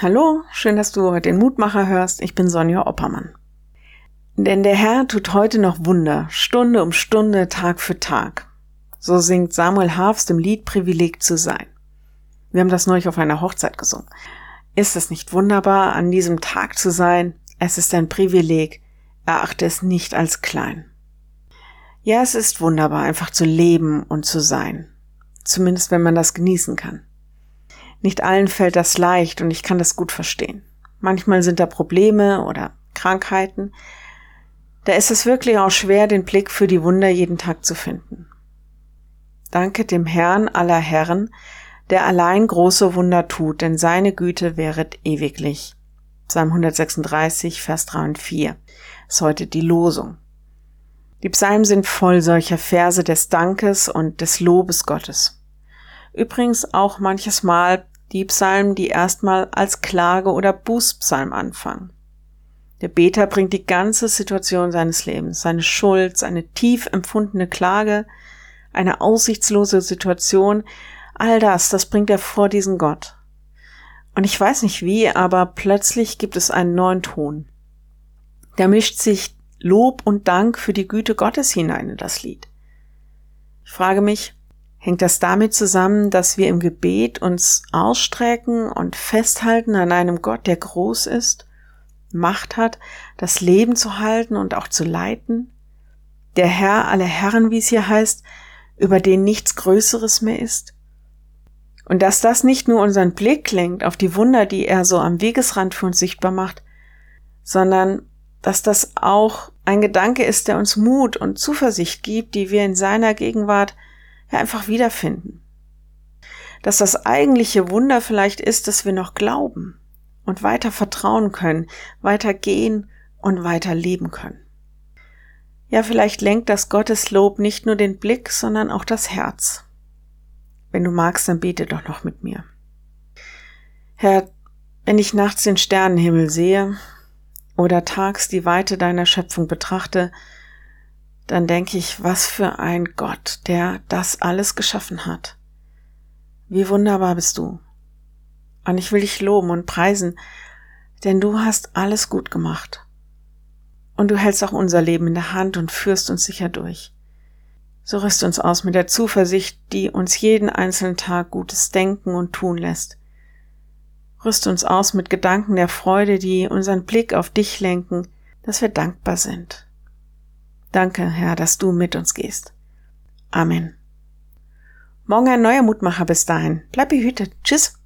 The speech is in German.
Hallo, schön, dass du heute den Mutmacher hörst. Ich bin Sonja Oppermann. Denn der Herr tut heute noch Wunder, Stunde um Stunde, Tag für Tag. So singt Samuel Harfst im Lied Privileg zu sein. Wir haben das neulich auf einer Hochzeit gesungen. Ist es nicht wunderbar, an diesem Tag zu sein? Es ist ein Privileg. Erachte es nicht als klein. Ja, es ist wunderbar, einfach zu leben und zu sein. Zumindest wenn man das genießen kann. Nicht allen fällt das leicht und ich kann das gut verstehen. Manchmal sind da Probleme oder Krankheiten. Da ist es wirklich auch schwer, den Blick für die Wunder jeden Tag zu finden. Danke dem Herrn aller Herren, der allein große Wunder tut, denn seine Güte wäret ewiglich. Psalm 136, Vers 3 und 4 ist heute die Losung. Die Psalmen sind voll solcher Verse des Dankes und des Lobes Gottes. Übrigens auch manches Mal die Psalmen, die erstmal als Klage oder Bußpsalm anfangen. Der Beter bringt die ganze Situation seines Lebens, seine Schuld, seine tief empfundene Klage, eine aussichtslose Situation, all das, das bringt er vor diesen Gott. Und ich weiß nicht wie, aber plötzlich gibt es einen neuen Ton. Da mischt sich Lob und Dank für die Güte Gottes hinein in das Lied. Ich frage mich, Hängt das damit zusammen, dass wir im Gebet uns ausstrecken und festhalten an einem Gott, der groß ist, Macht hat, das Leben zu halten und auch zu leiten? Der Herr aller Herren, wie es hier heißt, über den nichts Größeres mehr ist? Und dass das nicht nur unseren Blick lenkt auf die Wunder, die er so am Wegesrand für uns sichtbar macht, sondern dass das auch ein Gedanke ist, der uns Mut und Zuversicht gibt, die wir in seiner Gegenwart ja einfach wiederfinden. Dass das eigentliche Wunder vielleicht ist, dass wir noch glauben und weiter vertrauen können, weiter gehen und weiter leben können. Ja, vielleicht lenkt das Gotteslob nicht nur den Blick, sondern auch das Herz. Wenn du magst, dann bete doch noch mit mir. Herr, wenn ich nachts den Sternenhimmel sehe oder tags die Weite deiner Schöpfung betrachte, dann denke ich, was für ein Gott, der das alles geschaffen hat. Wie wunderbar bist du. Und ich will dich loben und preisen, denn du hast alles gut gemacht. Und du hältst auch unser Leben in der Hand und führst uns sicher durch. So rüst uns aus mit der Zuversicht, die uns jeden einzelnen Tag Gutes denken und tun lässt. Rüst uns aus mit Gedanken der Freude, die unseren Blick auf dich lenken, dass wir dankbar sind. Danke, Herr, dass du mit uns gehst. Amen. Morgen ein neuer Mutmacher bis dahin. Bleib behütet. Tschüss.